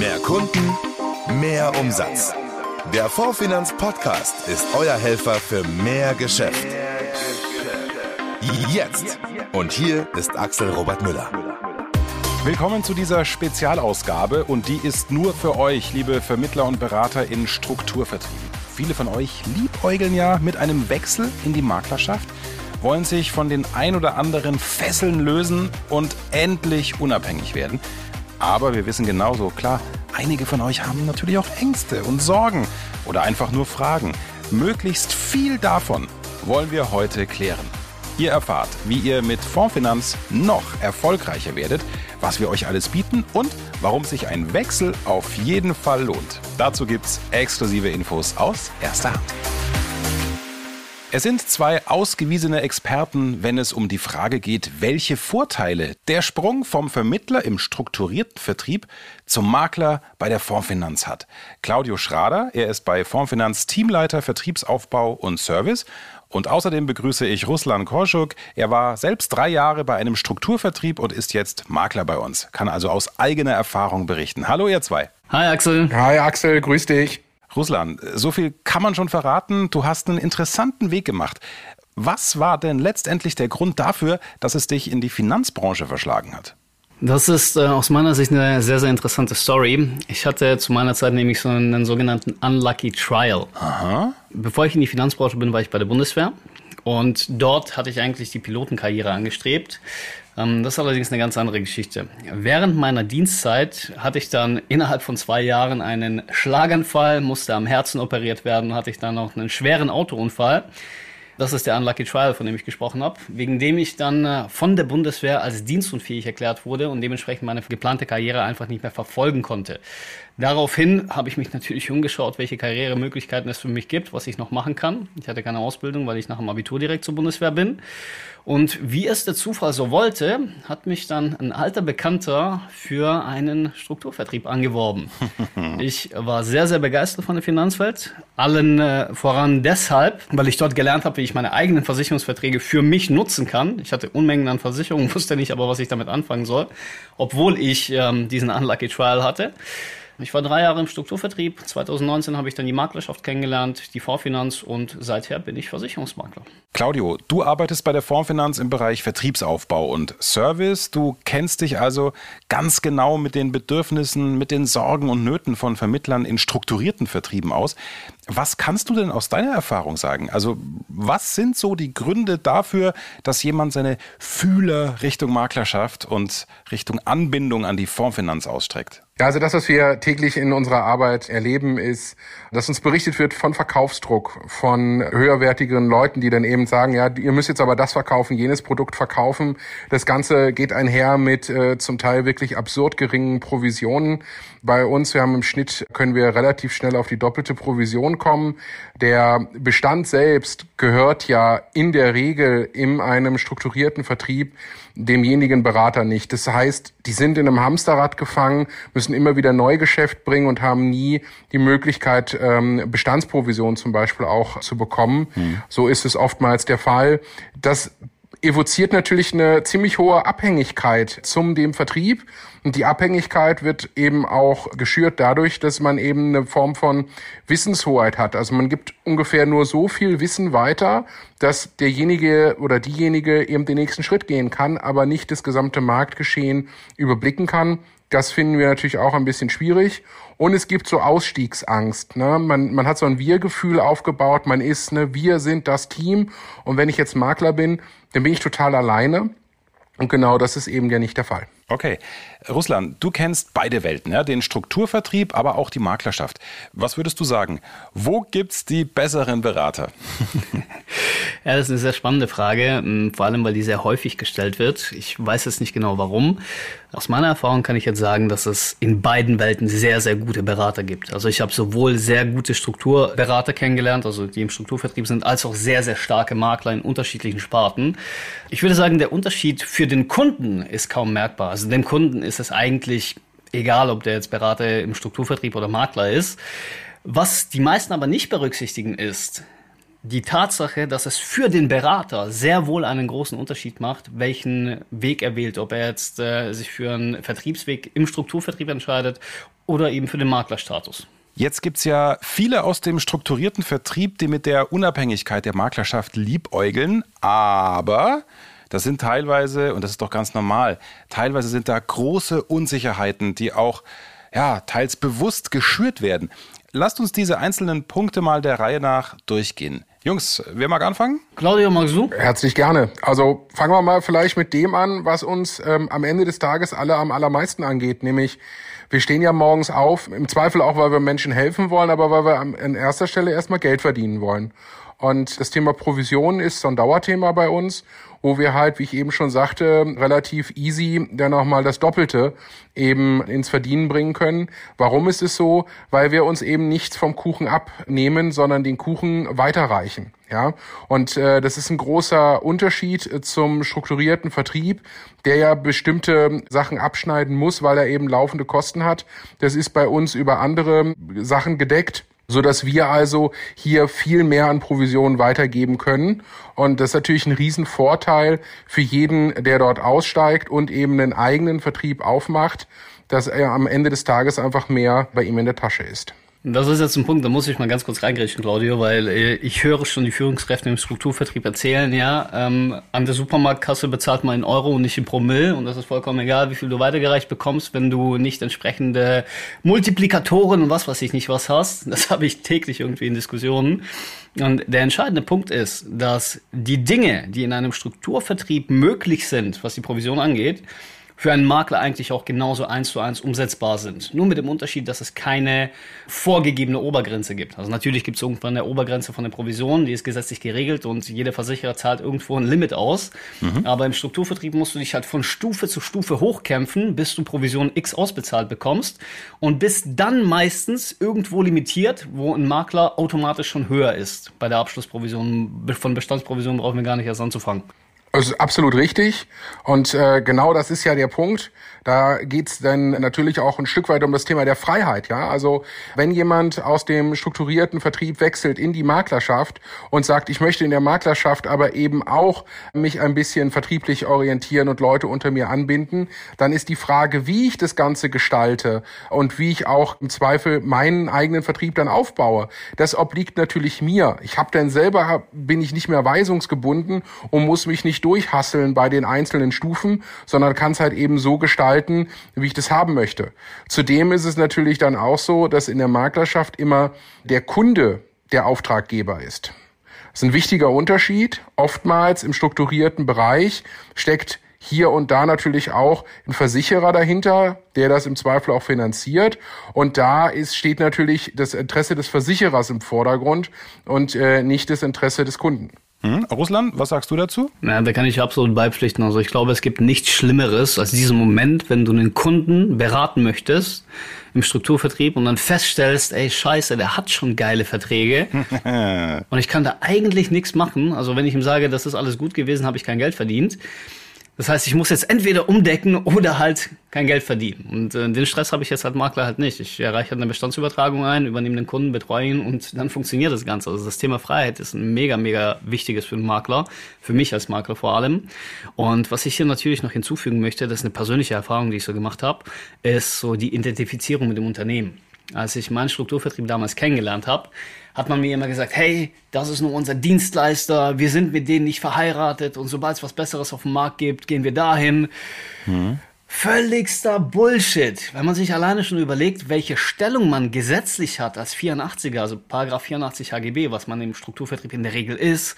Mehr Kunden, mehr Umsatz. Der Fondsfinanz Podcast ist euer Helfer für mehr Geschäft. Jetzt. Und hier ist Axel Robert Müller. Willkommen zu dieser Spezialausgabe und die ist nur für euch, liebe Vermittler und Berater in Strukturvertrieben. Viele von euch liebäugeln ja mit einem Wechsel in die Maklerschaft, wollen sich von den ein oder anderen Fesseln lösen und endlich unabhängig werden. Aber wir wissen genauso, klar, einige von euch haben natürlich auch Ängste und Sorgen oder einfach nur Fragen. Möglichst viel davon wollen wir heute klären. Ihr erfahrt, wie ihr mit Fondsfinanz noch erfolgreicher werdet, was wir euch alles bieten und warum sich ein Wechsel auf jeden Fall lohnt. Dazu gibt's exklusive Infos aus erster Hand. Es sind zwei ausgewiesene Experten, wenn es um die Frage geht, welche Vorteile der Sprung vom Vermittler im strukturierten Vertrieb zum Makler bei der Fondsfinanz hat. Claudio Schrader, er ist bei Fondsfinanz Teamleiter Vertriebsaufbau und Service und außerdem begrüße ich Ruslan Korschuk. Er war selbst drei Jahre bei einem Strukturvertrieb und ist jetzt Makler bei uns. Kann also aus eigener Erfahrung berichten. Hallo ihr zwei. Hi Axel. Hi Axel, grüß dich. Ruslan, so viel kann man schon verraten. Du hast einen interessanten Weg gemacht. Was war denn letztendlich der Grund dafür, dass es dich in die Finanzbranche verschlagen hat? Das ist äh, aus meiner Sicht eine sehr, sehr interessante Story. Ich hatte zu meiner Zeit nämlich so einen sogenannten Unlucky Trial. Aha. Bevor ich in die Finanzbranche bin, war ich bei der Bundeswehr. Und dort hatte ich eigentlich die Pilotenkarriere angestrebt. Ähm, das ist allerdings eine ganz andere Geschichte. Während meiner Dienstzeit hatte ich dann innerhalb von zwei Jahren einen Schlaganfall, musste am Herzen operiert werden, hatte ich dann noch einen schweren Autounfall. Das ist der Unlucky Trial, von dem ich gesprochen habe, wegen dem ich dann äh, von der Bundeswehr als dienstunfähig erklärt wurde und dementsprechend meine geplante Karriere einfach nicht mehr verfolgen konnte. Daraufhin habe ich mich natürlich umgeschaut, welche Karrieremöglichkeiten es für mich gibt, was ich noch machen kann. Ich hatte keine Ausbildung, weil ich nach dem Abitur direkt zur Bundeswehr bin. Und wie es der Zufall so wollte, hat mich dann ein alter Bekannter für einen Strukturvertrieb angeworben. ich war sehr, sehr begeistert von der Finanzwelt. Allen äh, voran deshalb, weil ich dort gelernt habe, wie ich meine eigenen Versicherungsverträge für mich nutzen kann. Ich hatte Unmengen an Versicherungen, wusste nicht aber, was ich damit anfangen soll, obwohl ich ähm, diesen Unlucky Trial hatte. Ich war drei Jahre im Strukturvertrieb. 2019 habe ich dann die Maklerschaft kennengelernt, die Fondsfinanz und seither bin ich Versicherungsmakler. Claudio, du arbeitest bei der Fondsfinanz im Bereich Vertriebsaufbau und Service. Du kennst dich also ganz genau mit den Bedürfnissen, mit den Sorgen und Nöten von Vermittlern in strukturierten Vertrieben aus. Was kannst du denn aus deiner Erfahrung sagen? Also, was sind so die Gründe dafür, dass jemand seine Fühler Richtung Maklerschaft und Richtung Anbindung an die Fondsfinanz ausstreckt? Ja, also das, was wir täglich in unserer Arbeit erleben, ist, dass uns berichtet wird von Verkaufsdruck, von höherwertigeren Leuten, die dann eben sagen, ja, ihr müsst jetzt aber das verkaufen, jenes Produkt verkaufen. Das Ganze geht einher mit äh, zum Teil wirklich absurd geringen Provisionen. Bei uns, wir haben im Schnitt, können wir relativ schnell auf die doppelte Provision kommen. Der Bestand selbst gehört ja in der Regel in einem strukturierten Vertrieb demjenigen Berater nicht. Das heißt, die sind in einem Hamsterrad gefangen, müssen immer wieder Neugeschäft bringen und haben nie die Möglichkeit, ähm, Bestandsprovision zum Beispiel auch zu bekommen. Hm. So ist es oftmals der Fall. Das evoziert natürlich eine ziemlich hohe Abhängigkeit zum dem Vertrieb. Und die Abhängigkeit wird eben auch geschürt dadurch, dass man eben eine Form von Wissenshoheit hat. Also man gibt ungefähr nur so viel Wissen weiter, dass derjenige oder diejenige eben den nächsten Schritt gehen kann, aber nicht das gesamte Marktgeschehen überblicken kann. Das finden wir natürlich auch ein bisschen schwierig. Und es gibt so Ausstiegsangst. Ne? Man, man hat so ein Wir-Gefühl aufgebaut. Man ist, ne, wir sind das Team. Und wenn ich jetzt Makler bin, dann bin ich total alleine. Und genau das ist eben ja nicht der Fall. Okay. Russland, du kennst beide Welten, ja? den Strukturvertrieb, aber auch die Maklerschaft. Was würdest du sagen? Wo gibt es die besseren Berater? ja, das ist eine sehr spannende Frage, ähm, vor allem weil die sehr häufig gestellt wird. Ich weiß jetzt nicht genau warum. Aus meiner Erfahrung kann ich jetzt sagen, dass es in beiden Welten sehr, sehr gute Berater gibt. Also ich habe sowohl sehr gute Strukturberater kennengelernt, also die im Strukturvertrieb sind, als auch sehr, sehr starke Makler in unterschiedlichen Sparten. Ich würde sagen, der Unterschied für den Kunden ist kaum merkbar. Also dem Kunden ist es eigentlich egal, ob der jetzt Berater im Strukturvertrieb oder Makler ist. Was die meisten aber nicht berücksichtigen ist, die Tatsache, dass es für den Berater sehr wohl einen großen Unterschied macht, welchen Weg er wählt, ob er jetzt äh, sich für einen Vertriebsweg im Strukturvertrieb entscheidet oder eben für den Maklerstatus. Jetzt gibt es ja viele aus dem strukturierten Vertrieb, die mit der Unabhängigkeit der Maklerschaft liebäugeln, aber das sind teilweise, und das ist doch ganz normal, teilweise sind da große Unsicherheiten, die auch ja, teils bewusst geschürt werden. Lasst uns diese einzelnen Punkte mal der Reihe nach durchgehen. Jungs, wer mag anfangen? Claudio, magst du? Herzlich gerne. Also fangen wir mal vielleicht mit dem an, was uns ähm, am Ende des Tages alle am allermeisten angeht, nämlich wir stehen ja morgens auf, im Zweifel auch, weil wir Menschen helfen wollen, aber weil wir an erster Stelle erstmal Geld verdienen wollen. Und das Thema Provision ist so ein Dauerthema bei uns, wo wir halt, wie ich eben schon sagte, relativ easy dann nochmal das Doppelte eben ins Verdienen bringen können. Warum ist es so? Weil wir uns eben nichts vom Kuchen abnehmen, sondern den Kuchen weiterreichen. Ja, und äh, das ist ein großer Unterschied äh, zum strukturierten Vertrieb, der ja bestimmte Sachen abschneiden muss, weil er eben laufende Kosten hat. Das ist bei uns über andere Sachen gedeckt so dass wir also hier viel mehr an Provisionen weitergeben können. Und das ist natürlich ein Riesenvorteil für jeden, der dort aussteigt und eben einen eigenen Vertrieb aufmacht, dass er am Ende des Tages einfach mehr bei ihm in der Tasche ist. Das ist jetzt ein Punkt, da muss ich mal ganz kurz reingrätschen, Claudio, weil äh, ich höre schon die Führungskräfte im Strukturvertrieb erzählen, ja, ähm, an der Supermarktkasse bezahlt man in Euro und nicht in Promille und das ist vollkommen egal, wie viel du weitergereicht bekommst, wenn du nicht entsprechende Multiplikatoren und was weiß ich nicht was hast. Das habe ich täglich irgendwie in Diskussionen. Und der entscheidende Punkt ist, dass die Dinge, die in einem Strukturvertrieb möglich sind, was die Provision angeht, für einen Makler eigentlich auch genauso eins zu eins umsetzbar sind. Nur mit dem Unterschied, dass es keine vorgegebene Obergrenze gibt. Also natürlich gibt es irgendwann eine Obergrenze von der Provision, die ist gesetzlich geregelt und jeder Versicherer zahlt irgendwo ein Limit aus. Mhm. Aber im Strukturvertrieb musst du dich halt von Stufe zu Stufe hochkämpfen, bis du Provision X ausbezahlt bekommst und bist dann meistens irgendwo limitiert, wo ein Makler automatisch schon höher ist. Bei der Abschlussprovision von Bestandsprovision brauchen wir gar nicht erst anzufangen. Das ist absolut richtig. Und äh, genau das ist ja der Punkt. Da geht's dann natürlich auch ein Stück weit um das Thema der Freiheit. Ja, also wenn jemand aus dem strukturierten Vertrieb wechselt in die Maklerschaft und sagt, ich möchte in der Maklerschaft aber eben auch mich ein bisschen vertrieblich orientieren und Leute unter mir anbinden, dann ist die Frage, wie ich das Ganze gestalte und wie ich auch im Zweifel meinen eigenen Vertrieb dann aufbaue. Das obliegt natürlich mir. Ich habe dann selber bin ich nicht mehr weisungsgebunden und muss mich nicht durchhasseln bei den einzelnen Stufen, sondern kann es halt eben so gestalten gestalten, wie ich das haben möchte. Zudem ist es natürlich dann auch so, dass in der Maklerschaft immer der Kunde der Auftraggeber ist. Das ist ein wichtiger Unterschied. Oftmals im strukturierten Bereich steckt hier und da natürlich auch ein Versicherer dahinter, der das im Zweifel auch finanziert. Und da ist, steht natürlich das Interesse des Versicherers im Vordergrund und äh, nicht das Interesse des Kunden. Hm? Russland, was sagst du dazu? Ja, da kann ich absolut beipflichten. Also ich glaube, es gibt nichts Schlimmeres als diesen Moment, wenn du einen Kunden beraten möchtest im Strukturvertrieb und dann feststellst, ey, scheiße, der hat schon geile Verträge und ich kann da eigentlich nichts machen. Also wenn ich ihm sage, das ist alles gut gewesen, habe ich kein Geld verdient. Das heißt, ich muss jetzt entweder umdecken oder halt kein Geld verdienen. Und äh, den Stress habe ich jetzt als Makler halt nicht. Ich erreiche halt eine Bestandsübertragung ein, übernehme den Kunden, betreue ihn und dann funktioniert das Ganze. Also das Thema Freiheit ist ein mega, mega wichtiges für einen Makler, für mich als Makler vor allem. Und was ich hier natürlich noch hinzufügen möchte, das ist eine persönliche Erfahrung, die ich so gemacht habe, ist so die Identifizierung mit dem Unternehmen. Als ich meinen Strukturvertrieb damals kennengelernt habe, hat man mir immer gesagt, hey, das ist nur unser Dienstleister, wir sind mit denen nicht verheiratet und sobald es was Besseres auf dem Markt gibt, gehen wir dahin. Mhm. Völligster Bullshit. Wenn man sich alleine schon überlegt, welche Stellung man gesetzlich hat als 84er, also Paragraph 84 HGB, was man im Strukturvertrieb in der Regel ist,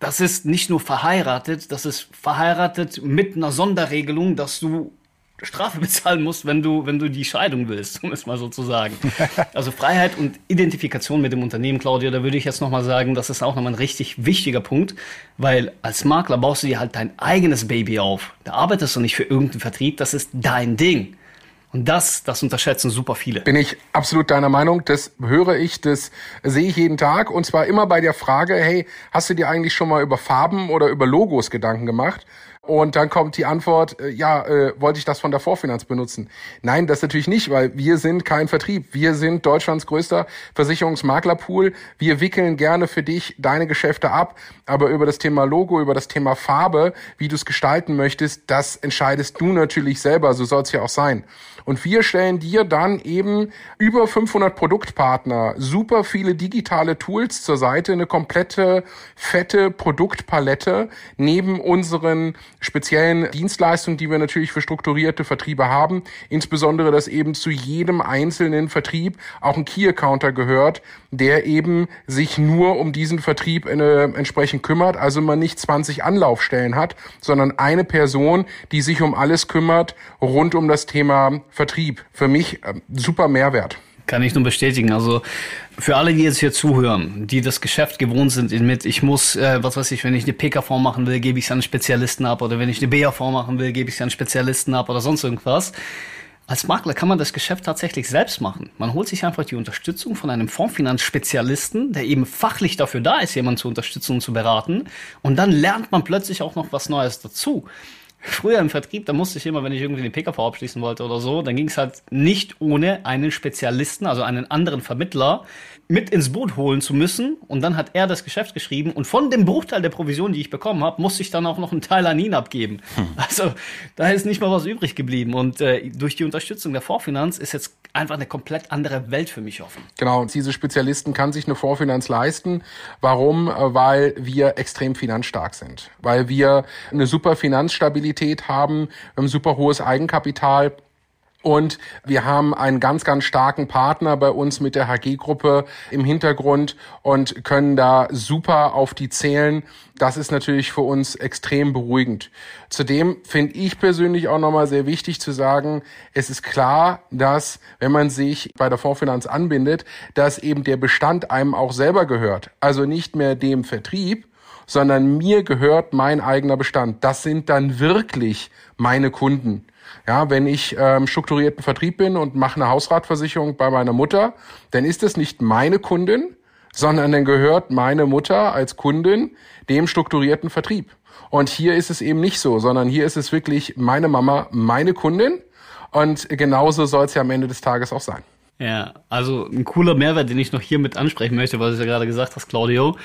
das ist nicht nur verheiratet, das ist verheiratet mit einer Sonderregelung, dass du Strafe bezahlen musst, wenn du, wenn du die Scheidung willst, um es mal so zu sagen. Also Freiheit und Identifikation mit dem Unternehmen, Claudia, da würde ich jetzt nochmal sagen, das ist auch nochmal ein richtig wichtiger Punkt, weil als Makler baust du dir halt dein eigenes Baby auf. Da arbeitest du nicht für irgendeinen Vertrieb, das ist dein Ding. Und das, das unterschätzen super viele. Bin ich absolut deiner Meinung. Das höre ich, das sehe ich jeden Tag. Und zwar immer bei der Frage, hey, hast du dir eigentlich schon mal über Farben oder über Logos Gedanken gemacht? Und dann kommt die Antwort, äh, ja, äh, wollte ich das von der Vorfinanz benutzen? Nein, das natürlich nicht, weil wir sind kein Vertrieb. Wir sind Deutschlands größter Versicherungsmaklerpool. Wir wickeln gerne für dich deine Geschäfte ab, aber über das Thema Logo, über das Thema Farbe, wie du es gestalten möchtest, das entscheidest du natürlich selber. So soll es ja auch sein. Und wir stellen dir dann eben über 500 Produktpartner, super viele digitale Tools zur Seite, eine komplette fette Produktpalette neben unseren speziellen Dienstleistungen, die wir natürlich für strukturierte Vertriebe haben. Insbesondere, dass eben zu jedem einzelnen Vertrieb auch ein Key-Accounter gehört, der eben sich nur um diesen Vertrieb äh, entsprechend kümmert. Also man nicht 20 Anlaufstellen hat, sondern eine Person, die sich um alles kümmert rund um das Thema Vertrieb. Für mich äh, super Mehrwert. Kann ich nur bestätigen. Also für alle, die jetzt hier zuhören, die das Geschäft gewohnt sind mit, ich muss, äh, was weiß ich, wenn ich eine PKV machen will, gebe ich es an Spezialisten ab oder wenn ich eine BAV machen will, gebe ich es an Spezialisten ab oder sonst irgendwas. Als Makler kann man das Geschäft tatsächlich selbst machen. Man holt sich einfach die Unterstützung von einem Fondsfinanzspezialisten, der eben fachlich dafür da ist, jemanden zu unterstützen und zu beraten. Und dann lernt man plötzlich auch noch was Neues dazu. Früher im Vertrieb, da musste ich immer, wenn ich irgendwie den PKV abschließen wollte oder so, dann ging es halt nicht ohne einen Spezialisten, also einen anderen Vermittler, mit ins Boot holen zu müssen. Und dann hat er das Geschäft geschrieben. Und von dem Bruchteil der Provision, die ich bekommen habe, musste ich dann auch noch einen Teil an ihn abgeben. Hm. Also da ist nicht mal was übrig geblieben. Und äh, durch die Unterstützung der Vorfinanz ist jetzt einfach eine komplett andere Welt für mich offen. Genau, diese Spezialisten kann sich eine Vorfinanz leisten. Warum? Äh, weil wir extrem finanzstark sind. Weil wir eine super Finanzstabilität haben, ein super hohes Eigenkapital und wir haben einen ganz, ganz starken Partner bei uns mit der HG-Gruppe im Hintergrund und können da super auf die zählen. Das ist natürlich für uns extrem beruhigend. Zudem finde ich persönlich auch nochmal sehr wichtig zu sagen, es ist klar, dass wenn man sich bei der Fondsfinanz anbindet, dass eben der Bestand einem auch selber gehört. Also nicht mehr dem Vertrieb, sondern mir gehört mein eigener Bestand. Das sind dann wirklich meine Kunden. Ja, wenn ich ähm, strukturierten Vertrieb bin und mache eine Hausratversicherung bei meiner Mutter, dann ist es nicht meine Kundin, sondern dann gehört meine Mutter als Kundin dem strukturierten Vertrieb. Und hier ist es eben nicht so, sondern hier ist es wirklich meine Mama, meine Kundin. Und genauso soll es ja am Ende des Tages auch sein. Ja, also ein cooler Mehrwert, den ich noch hier mit ansprechen möchte, was du ja gerade gesagt hast, Claudio.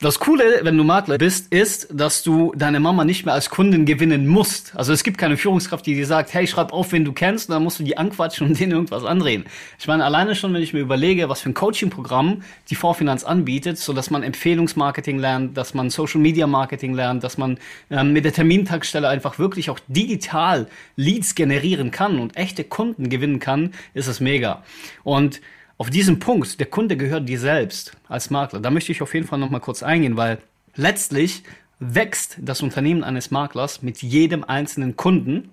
Das Coole, wenn du Makler bist, ist, dass du deine Mama nicht mehr als Kundin gewinnen musst. Also es gibt keine Führungskraft, die dir sagt, hey, schreib auf, wen du kennst, und dann musst du die anquatschen und denen irgendwas andrehen. Ich meine, alleine schon, wenn ich mir überlege, was für ein Coaching-Programm die Vorfinanz anbietet, so dass man Empfehlungsmarketing lernt, dass man Social-Media-Marketing lernt, dass man ähm, mit der Termintagsstelle einfach wirklich auch digital Leads generieren kann und echte Kunden gewinnen kann, ist es mega. Und auf diesen Punkt, der Kunde gehört dir selbst als Makler, da möchte ich auf jeden Fall noch mal kurz eingehen, weil letztlich wächst das Unternehmen eines Maklers mit jedem einzelnen Kunden,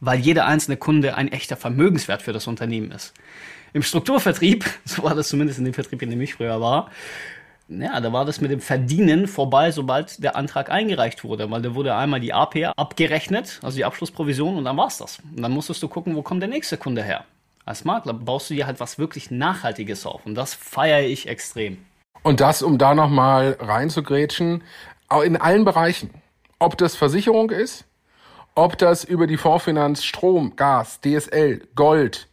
weil jeder einzelne Kunde ein echter Vermögenswert für das Unternehmen ist. Im Strukturvertrieb, so war das zumindest in dem Vertrieb, in dem ich früher war, ja, da war das mit dem Verdienen vorbei, sobald der Antrag eingereicht wurde, weil da wurde einmal die AP abgerechnet, also die Abschlussprovision, und dann war's das. Und dann musstest du gucken, wo kommt der nächste Kunde her als Makler baust du dir halt was wirklich Nachhaltiges auf. Und das feiere ich extrem. Und das, um da nochmal reinzugrätschen, in allen Bereichen. Ob das Versicherung ist, ob das über die Fondsfinanz Strom, Gas, DSL, Gold,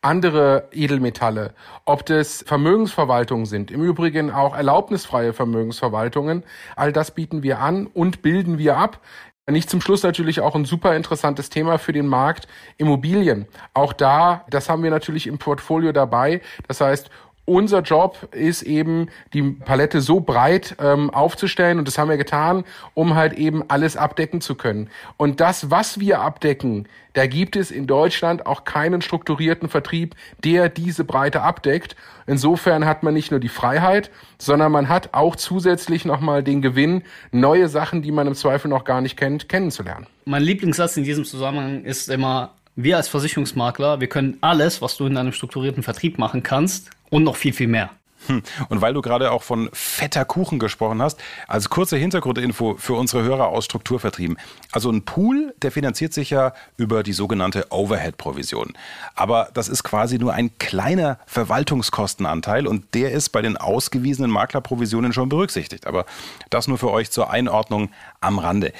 andere Edelmetalle, ob das Vermögensverwaltungen sind, im Übrigen auch erlaubnisfreie Vermögensverwaltungen, all das bieten wir an und bilden wir ab. Nicht zum Schluss natürlich auch ein super interessantes Thema für den Markt Immobilien. Auch da, das haben wir natürlich im Portfolio dabei. Das heißt, unser Job ist eben, die Palette so breit ähm, aufzustellen und das haben wir getan, um halt eben alles abdecken zu können. Und das, was wir abdecken, da gibt es in Deutschland auch keinen strukturierten Vertrieb, der diese Breite abdeckt. Insofern hat man nicht nur die Freiheit, sondern man hat auch zusätzlich nochmal den Gewinn, neue Sachen, die man im Zweifel noch gar nicht kennt, kennenzulernen. Mein Lieblingssatz in diesem Zusammenhang ist immer, wir als Versicherungsmakler, wir können alles, was du in einem strukturierten Vertrieb machen kannst und noch viel, viel mehr. Hm. Und weil du gerade auch von fetter Kuchen gesprochen hast, als kurze Hintergrundinfo für unsere Hörer aus Strukturvertrieben. Also ein Pool, der finanziert sich ja über die sogenannte Overhead-Provision. Aber das ist quasi nur ein kleiner Verwaltungskostenanteil und der ist bei den ausgewiesenen Maklerprovisionen schon berücksichtigt. Aber das nur für euch zur Einordnung am Rande.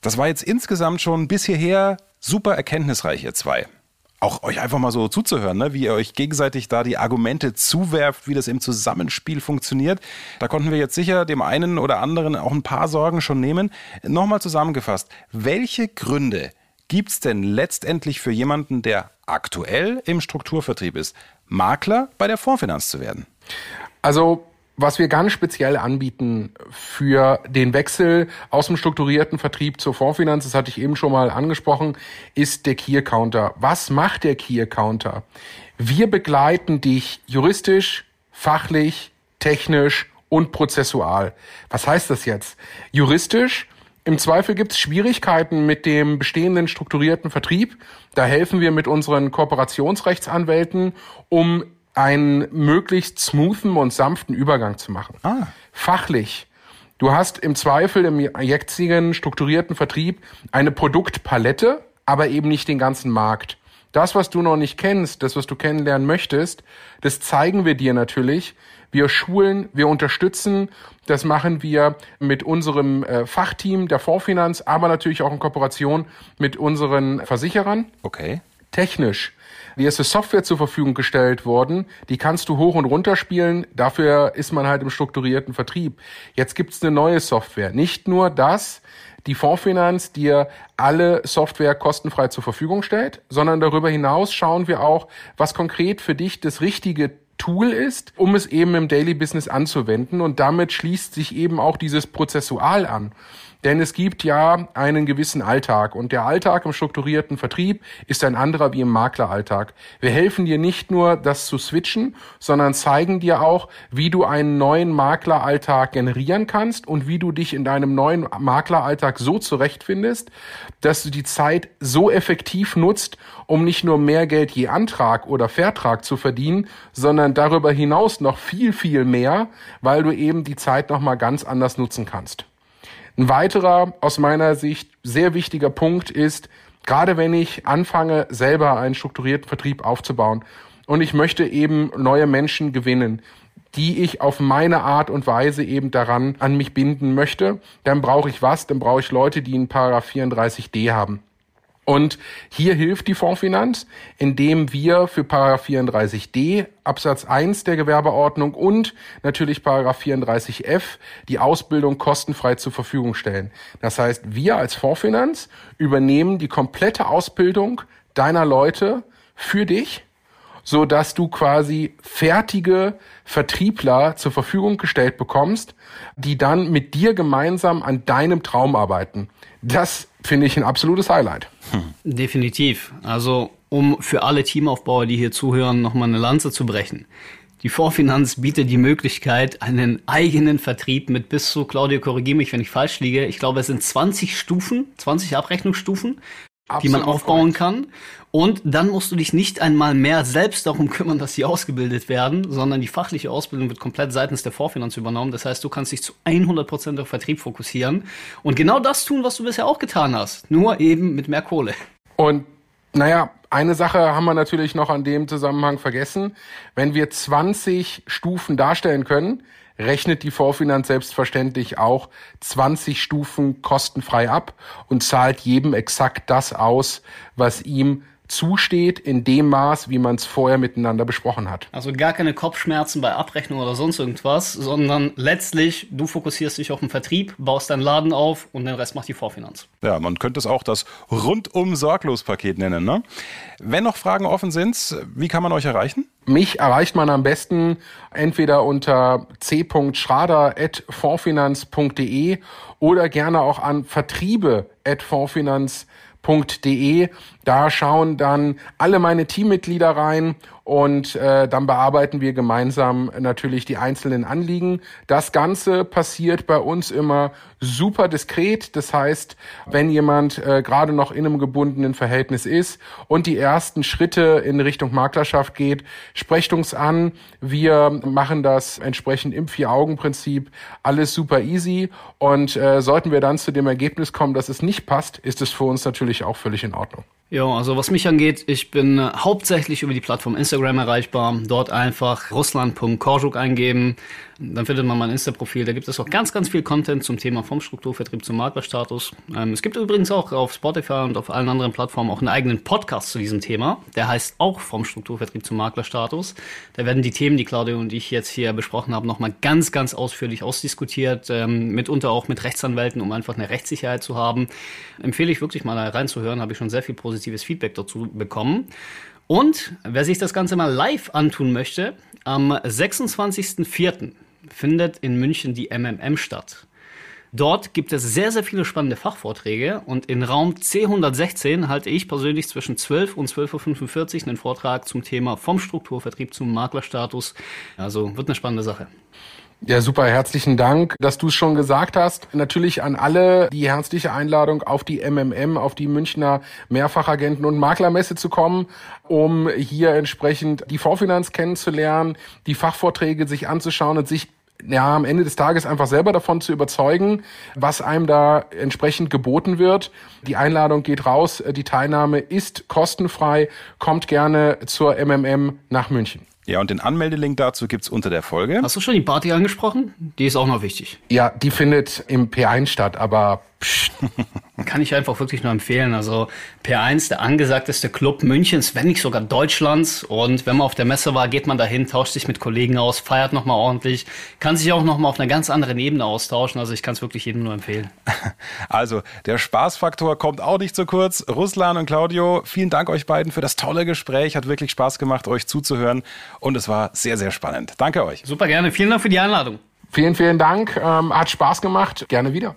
Das war jetzt insgesamt schon bis hierher super erkenntnisreich, ihr zwei auch euch einfach mal so zuzuhören, ne? wie ihr euch gegenseitig da die Argumente zuwerft, wie das im Zusammenspiel funktioniert. Da konnten wir jetzt sicher dem einen oder anderen auch ein paar Sorgen schon nehmen. Nochmal zusammengefasst, welche Gründe gibt es denn letztendlich für jemanden, der aktuell im Strukturvertrieb ist, Makler bei der Fondsfinanz zu werden? Also was wir ganz speziell anbieten für den Wechsel aus dem strukturierten Vertrieb zur Fondsfinanz, das hatte ich eben schon mal angesprochen, ist der Key Counter. Was macht der Key Counter? Wir begleiten dich juristisch, fachlich, technisch und prozessual. Was heißt das jetzt? Juristisch, im Zweifel gibt es Schwierigkeiten mit dem bestehenden strukturierten Vertrieb. Da helfen wir mit unseren Kooperationsrechtsanwälten, um einen möglichst smoothen und sanften Übergang zu machen. Ah. Fachlich. Du hast im Zweifel im jetzigen strukturierten Vertrieb eine Produktpalette, aber eben nicht den ganzen Markt. Das, was du noch nicht kennst, das, was du kennenlernen möchtest, das zeigen wir dir natürlich. Wir schulen, wir unterstützen. Das machen wir mit unserem äh, Fachteam der Fondsfinanz, aber natürlich auch in Kooperation mit unseren Versicherern. Okay. Technisch Dir ist eine Software zur Verfügung gestellt worden, die kannst du hoch und runter spielen. Dafür ist man halt im strukturierten Vertrieb. Jetzt gibt's eine neue Software. Nicht nur das, die Fondsfinanz dir alle Software kostenfrei zur Verfügung stellt, sondern darüber hinaus schauen wir auch, was konkret für dich das richtige Tool ist, um es eben im Daily Business anzuwenden. Und damit schließt sich eben auch dieses Prozessual an. Denn es gibt ja einen gewissen Alltag und der Alltag im strukturierten Vertrieb ist ein anderer wie im Makleralltag. Wir helfen dir nicht nur, das zu switchen, sondern zeigen dir auch, wie du einen neuen Makleralltag generieren kannst und wie du dich in deinem neuen Makleralltag so zurechtfindest, dass du die Zeit so effektiv nutzt, um nicht nur mehr Geld je Antrag oder Vertrag zu verdienen, sondern darüber hinaus noch viel, viel mehr, weil du eben die Zeit nochmal ganz anders nutzen kannst. Ein weiterer, aus meiner Sicht sehr wichtiger Punkt ist, gerade wenn ich anfange, selber einen strukturierten Vertrieb aufzubauen und ich möchte eben neue Menschen gewinnen, die ich auf meine Art und Weise eben daran an mich binden möchte, dann brauche ich was? Dann brauche ich Leute, die einen Paragraph 34d haben. Und hier hilft die Fondsfinanz, indem wir für Paragraph 34d Absatz 1 der Gewerbeordnung und natürlich Paragraph 34f die Ausbildung kostenfrei zur Verfügung stellen. Das heißt, wir als Fondsfinanz übernehmen die komplette Ausbildung deiner Leute für dich, so dass du quasi fertige Vertriebler zur Verfügung gestellt bekommst, die dann mit dir gemeinsam an deinem Traum arbeiten. Das finde ich ein absolutes Highlight. Hm. Definitiv. Also um für alle Teamaufbauer, die hier zuhören, nochmal eine Lanze zu brechen. Die Vorfinanz bietet die Möglichkeit, einen eigenen Vertrieb mit bis zu, Claudia, korrigiere mich, wenn ich falsch liege, ich glaube, es sind 20 Stufen, 20 Abrechnungsstufen, Absolut die man aufbauen korrekt. kann. Und dann musst du dich nicht einmal mehr selbst darum kümmern, dass sie ausgebildet werden, sondern die fachliche Ausbildung wird komplett seitens der Vorfinanz übernommen. Das heißt, du kannst dich zu 100 Prozent auf Vertrieb fokussieren und genau das tun, was du bisher auch getan hast. Nur eben mit mehr Kohle. Und naja, eine Sache haben wir natürlich noch an dem Zusammenhang vergessen. Wenn wir 20 Stufen darstellen können, rechnet die Vorfinanz selbstverständlich auch 20 Stufen kostenfrei ab und zahlt jedem exakt das aus, was ihm zusteht in dem Maß, wie man es vorher miteinander besprochen hat. Also gar keine Kopfschmerzen bei Abrechnung oder sonst irgendwas, sondern letztlich du fokussierst dich auf den Vertrieb, baust deinen Laden auf und den Rest macht die Vorfinanz. Ja, man könnte es auch das rundum sorglos Paket nennen. Ne? Wenn noch Fragen offen sind, wie kann man euch erreichen? Mich erreicht man am besten entweder unter c.schrader.fondsfinanz.de oder gerne auch an vertriebe.fondsfinanz.de. Da schauen dann alle meine Teammitglieder rein und äh, dann bearbeiten wir gemeinsam natürlich die einzelnen Anliegen. Das Ganze passiert bei uns immer super diskret. Das heißt, wenn jemand äh, gerade noch in einem gebundenen Verhältnis ist und die ersten Schritte in Richtung Maklerschaft geht, sprecht uns an. Wir machen das entsprechend im Vier-Augen-Prinzip. Alles super easy. Und äh, sollten wir dann zu dem Ergebnis kommen, dass es nicht passt, ist es für uns natürlich auch völlig in Ordnung. Ja, also was mich angeht, ich bin äh, hauptsächlich über die Plattform Instagram erreichbar. Dort einfach russland.korjuk eingeben. Dann findet man mein Insta-Profil. Da gibt es auch ganz, ganz viel Content zum Thema vom Strukturvertrieb zum Maklerstatus. Ähm, es gibt übrigens auch auf Spotify und auf allen anderen Plattformen auch einen eigenen Podcast zu diesem Thema. Der heißt auch vom Strukturvertrieb zum Maklerstatus. Da werden die Themen, die Claudio und ich jetzt hier besprochen haben, nochmal ganz, ganz ausführlich ausdiskutiert. Ähm, mitunter auch mit Rechtsanwälten, um einfach eine Rechtssicherheit zu haben. Empfehle ich wirklich mal reinzuhören. Habe ich schon sehr viel positives Feedback dazu bekommen. Und wer sich das Ganze mal live antun möchte, am 26.04 findet in München die MMM statt. Dort gibt es sehr, sehr viele spannende Fachvorträge und in Raum C116 halte ich persönlich zwischen 12 und 12.45 Uhr einen Vortrag zum Thema vom Strukturvertrieb zum Maklerstatus. Also wird eine spannende Sache. Ja, super, herzlichen Dank, dass du es schon gesagt hast. Natürlich an alle die herzliche Einladung auf die MMM, auf die Münchner Mehrfachagenten- und Maklermesse zu kommen, um hier entsprechend die Vorfinanz kennenzulernen, die Fachvorträge sich anzuschauen und sich ja, am Ende des Tages einfach selber davon zu überzeugen, was einem da entsprechend geboten wird. Die Einladung geht raus, die Teilnahme ist kostenfrei, kommt gerne zur MMM nach München. Ja, und den Anmeldelink dazu gibt's unter der Folge. Hast du schon die Party angesprochen? Die ist auch noch wichtig. Ja, die findet im P1 statt, aber pst. Kann ich einfach wirklich nur empfehlen. Also P1, der angesagteste Club Münchens, wenn nicht sogar Deutschlands. Und wenn man auf der Messe war, geht man dahin, tauscht sich mit Kollegen aus, feiert nochmal ordentlich, kann sich auch nochmal auf einer ganz anderen Ebene austauschen. Also ich kann es wirklich jedem nur empfehlen. Also der Spaßfaktor kommt auch nicht zu kurz. Ruslan und Claudio, vielen Dank euch beiden für das tolle Gespräch. Hat wirklich Spaß gemacht, euch zuzuhören. Und es war sehr, sehr spannend. Danke euch. Super gerne. Vielen Dank für die Einladung. Vielen, vielen Dank. Ähm, hat Spaß gemacht. Gerne wieder.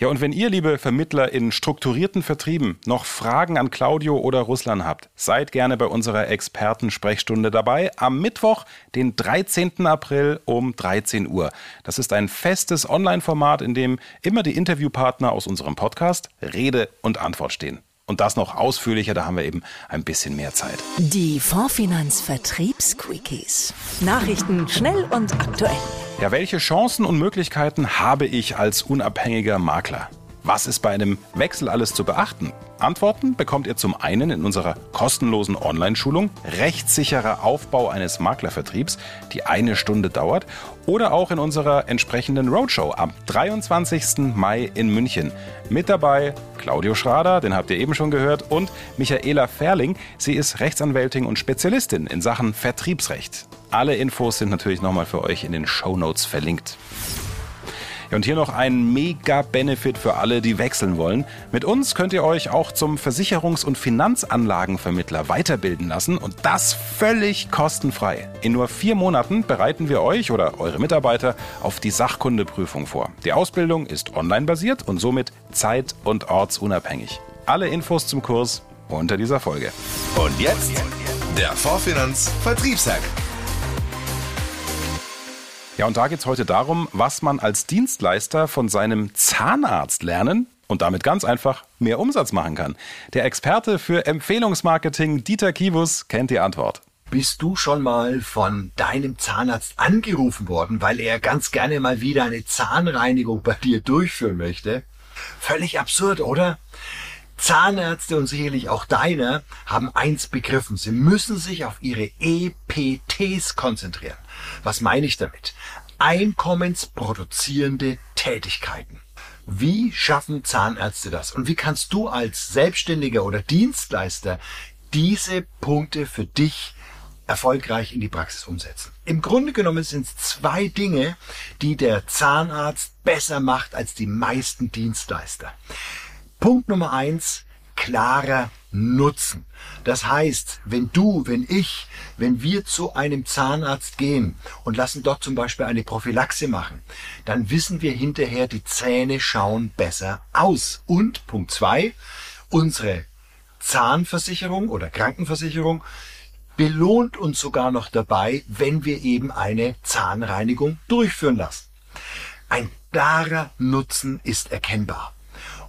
Ja, und wenn ihr, liebe Vermittler in strukturierten Vertrieben, noch Fragen an Claudio oder Russland habt, seid gerne bei unserer Expertensprechstunde dabei am Mittwoch, den 13. April um 13 Uhr. Das ist ein festes Online-Format, in dem immer die Interviewpartner aus unserem Podcast Rede und Antwort stehen. Und das noch ausführlicher, da haben wir eben ein bisschen mehr Zeit. Die Fondsfinanz Vertriebsquickies. Nachrichten schnell und aktuell. Ja, welche Chancen und Möglichkeiten habe ich als unabhängiger Makler? Was ist bei einem Wechsel alles zu beachten? Antworten bekommt ihr zum einen in unserer kostenlosen Online-Schulung Rechtssicherer Aufbau eines Maklervertriebs, die eine Stunde dauert, oder auch in unserer entsprechenden Roadshow am 23. Mai in München. Mit dabei Claudio Schrader, den habt ihr eben schon gehört, und Michaela Ferling. Sie ist Rechtsanwältin und Spezialistin in Sachen Vertriebsrecht. Alle Infos sind natürlich nochmal für euch in den Show Notes verlinkt. Und hier noch ein Mega-Benefit für alle, die wechseln wollen. Mit uns könnt ihr euch auch zum Versicherungs- und Finanzanlagenvermittler weiterbilden lassen und das völlig kostenfrei. In nur vier Monaten bereiten wir euch oder eure Mitarbeiter auf die Sachkundeprüfung vor. Die Ausbildung ist online basiert und somit zeit- und ortsunabhängig. Alle Infos zum Kurs unter dieser Folge. Und jetzt der Vorfinanz Vertriebshack. Ja, und da geht's heute darum, was man als Dienstleister von seinem Zahnarzt lernen und damit ganz einfach mehr Umsatz machen kann. Der Experte für Empfehlungsmarketing Dieter Kivus kennt die Antwort. Bist du schon mal von deinem Zahnarzt angerufen worden, weil er ganz gerne mal wieder eine Zahnreinigung bei dir durchführen möchte? Völlig absurd, oder? Zahnärzte und sicherlich auch deiner haben eins begriffen. Sie müssen sich auf ihre EPTs konzentrieren. Was meine ich damit? Einkommensproduzierende Tätigkeiten. Wie schaffen Zahnärzte das? Und wie kannst du als Selbstständiger oder Dienstleister diese Punkte für dich erfolgreich in die Praxis umsetzen? Im Grunde genommen sind es zwei Dinge, die der Zahnarzt besser macht als die meisten Dienstleister. Punkt Nummer eins, klarer Nutzen. Das heißt, wenn du, wenn ich, wenn wir zu einem Zahnarzt gehen und lassen dort zum Beispiel eine Prophylaxe machen, dann wissen wir hinterher, die Zähne schauen besser aus. Und Punkt zwei, unsere Zahnversicherung oder Krankenversicherung belohnt uns sogar noch dabei, wenn wir eben eine Zahnreinigung durchführen lassen. Ein klarer Nutzen ist erkennbar.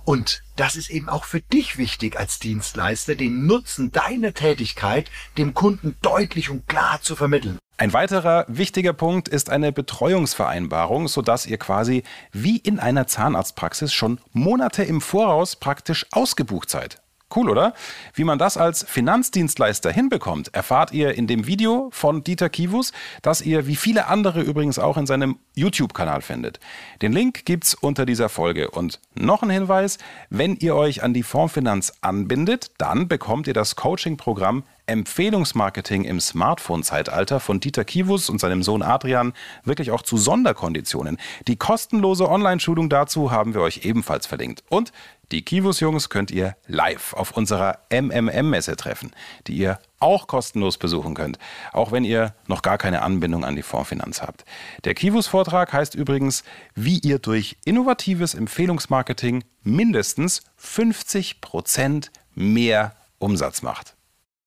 Und das ist eben auch für dich wichtig als Dienstleister, den Nutzen deiner Tätigkeit dem Kunden deutlich und klar zu vermitteln. Ein weiterer wichtiger Punkt ist eine Betreuungsvereinbarung, sodass ihr quasi wie in einer Zahnarztpraxis schon Monate im Voraus praktisch ausgebucht seid. Cool, oder? Wie man das als Finanzdienstleister hinbekommt, erfahrt ihr in dem Video von Dieter Kivus, das ihr wie viele andere übrigens auch in seinem YouTube-Kanal findet. Den Link gibt's unter dieser Folge. Und noch ein Hinweis, wenn ihr euch an die Fondsfinanz anbindet, dann bekommt ihr das Coaching-Programm Empfehlungsmarketing im Smartphone-Zeitalter von Dieter Kivus und seinem Sohn Adrian wirklich auch zu Sonderkonditionen. Die kostenlose Online-Schulung dazu haben wir euch ebenfalls verlinkt. Und die Kivus-Jungs könnt ihr live auf unserer MMM-Messe treffen, die ihr auch kostenlos besuchen könnt, auch wenn ihr noch gar keine Anbindung an die Fondsfinanz habt. Der Kivus-Vortrag heißt übrigens, wie ihr durch innovatives Empfehlungsmarketing mindestens 50 Prozent mehr Umsatz macht.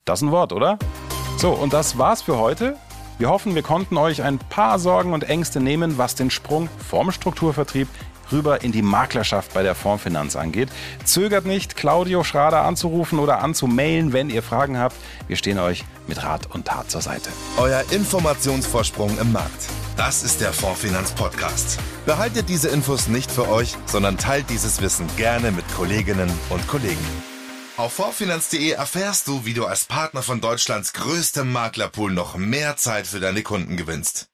Das ist ein Wort, oder? So, und das war's für heute. Wir hoffen, wir konnten euch ein paar Sorgen und Ängste nehmen, was den Sprung vom Strukturvertrieb rüber in die Maklerschaft bei der Fondsfinanz angeht. Zögert nicht, Claudio Schrader anzurufen oder anzumailen, wenn ihr Fragen habt. Wir stehen euch mit Rat und Tat zur Seite. Euer Informationsvorsprung im Markt. Das ist der Fondsfinanz Podcast. Behaltet diese Infos nicht für euch, sondern teilt dieses Wissen gerne mit Kolleginnen und Kollegen. Auf vorfinanz.de erfährst du, wie du als Partner von Deutschlands größtem Maklerpool noch mehr Zeit für deine Kunden gewinnst.